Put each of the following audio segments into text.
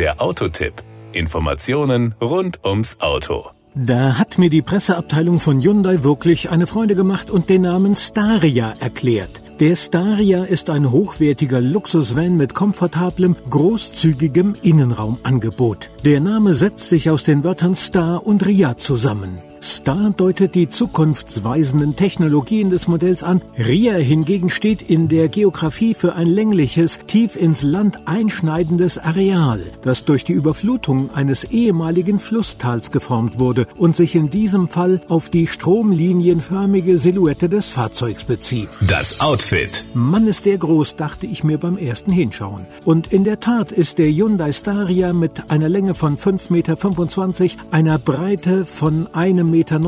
Der Autotipp. Informationen rund ums Auto. Da hat mir die Presseabteilung von Hyundai wirklich eine Freude gemacht und den Namen Staria erklärt. Der Staria ist ein hochwertiger Luxusvan mit komfortablem, großzügigem Innenraumangebot. Der Name setzt sich aus den Wörtern Star und Ria zusammen. Star deutet die zukunftsweisenden Technologien des Modells an. Ria hingegen steht in der Geografie für ein längliches, tief ins Land einschneidendes Areal, das durch die Überflutung eines ehemaligen Flusstals geformt wurde und sich in diesem Fall auf die stromlinienförmige Silhouette des Fahrzeugs bezieht. Das Outfit. Mann ist der groß, dachte ich mir beim ersten Hinschauen. Und in der Tat ist der Hyundai Staria mit einer Länge von 5,25 Meter, einer Breite von einem 1,99 Meter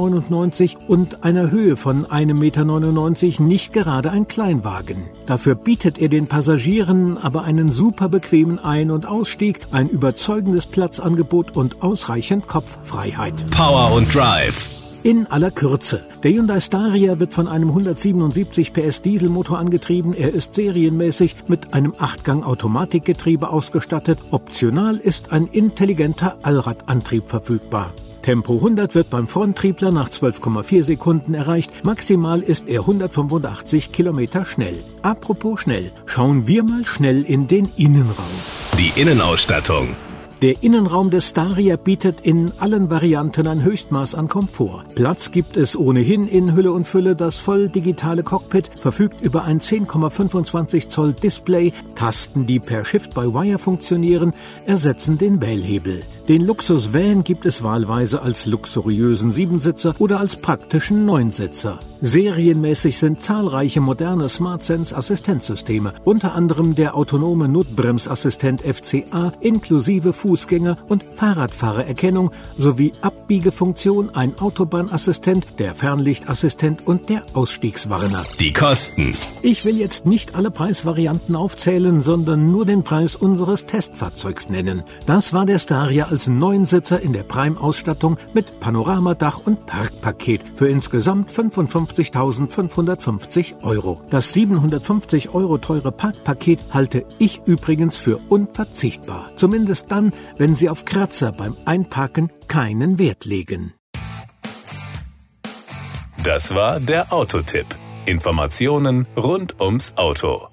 und einer Höhe von 1,99 Meter nicht gerade ein Kleinwagen. Dafür bietet er den Passagieren aber einen super bequemen Ein- und Ausstieg, ein überzeugendes Platzangebot und ausreichend Kopffreiheit. Power und Drive. In aller Kürze. Der Hyundai Staria wird von einem 177 PS Dieselmotor angetrieben. Er ist serienmäßig mit einem 8-Gang-Automatikgetriebe ausgestattet. Optional ist ein intelligenter Allradantrieb verfügbar. Tempo 100 wird beim Fronttriebler nach 12,4 Sekunden erreicht. Maximal ist er 185 Kilometer schnell. Apropos schnell, schauen wir mal schnell in den Innenraum. Die Innenausstattung. Der Innenraum des Staria bietet in allen Varianten ein Höchstmaß an Komfort. Platz gibt es ohnehin in Hülle und Fülle. Das voll digitale Cockpit verfügt über ein 10,25 Zoll Display. Tasten, die per Shift-by-Wire funktionieren, ersetzen den Wählhebel. Den Luxus Van gibt es wahlweise als luxuriösen Siebensitzer oder als praktischen Neunsitzer. Serienmäßig sind zahlreiche moderne SmartSense Assistenzsysteme, unter anderem der autonome Notbremsassistent FCA inklusive Fußgänger- und Fahrradfahrererkennung sowie Abbiegefunktion, ein Autobahnassistent, der Fernlichtassistent und der Ausstiegswarner. Die Kosten. Ich will jetzt nicht alle Preisvarianten aufzählen, sondern nur den Preis unseres Testfahrzeugs nennen. Das war der Staria als Neunsitzer in der Prime-Ausstattung mit Panoramadach und Parkpaket für insgesamt 55.550 Euro. Das 750 Euro teure Parkpaket halte ich übrigens für unverzichtbar. Zumindest dann, wenn Sie auf Kratzer beim Einparken keinen Wert legen. Das war der Autotipp. Informationen rund ums Auto.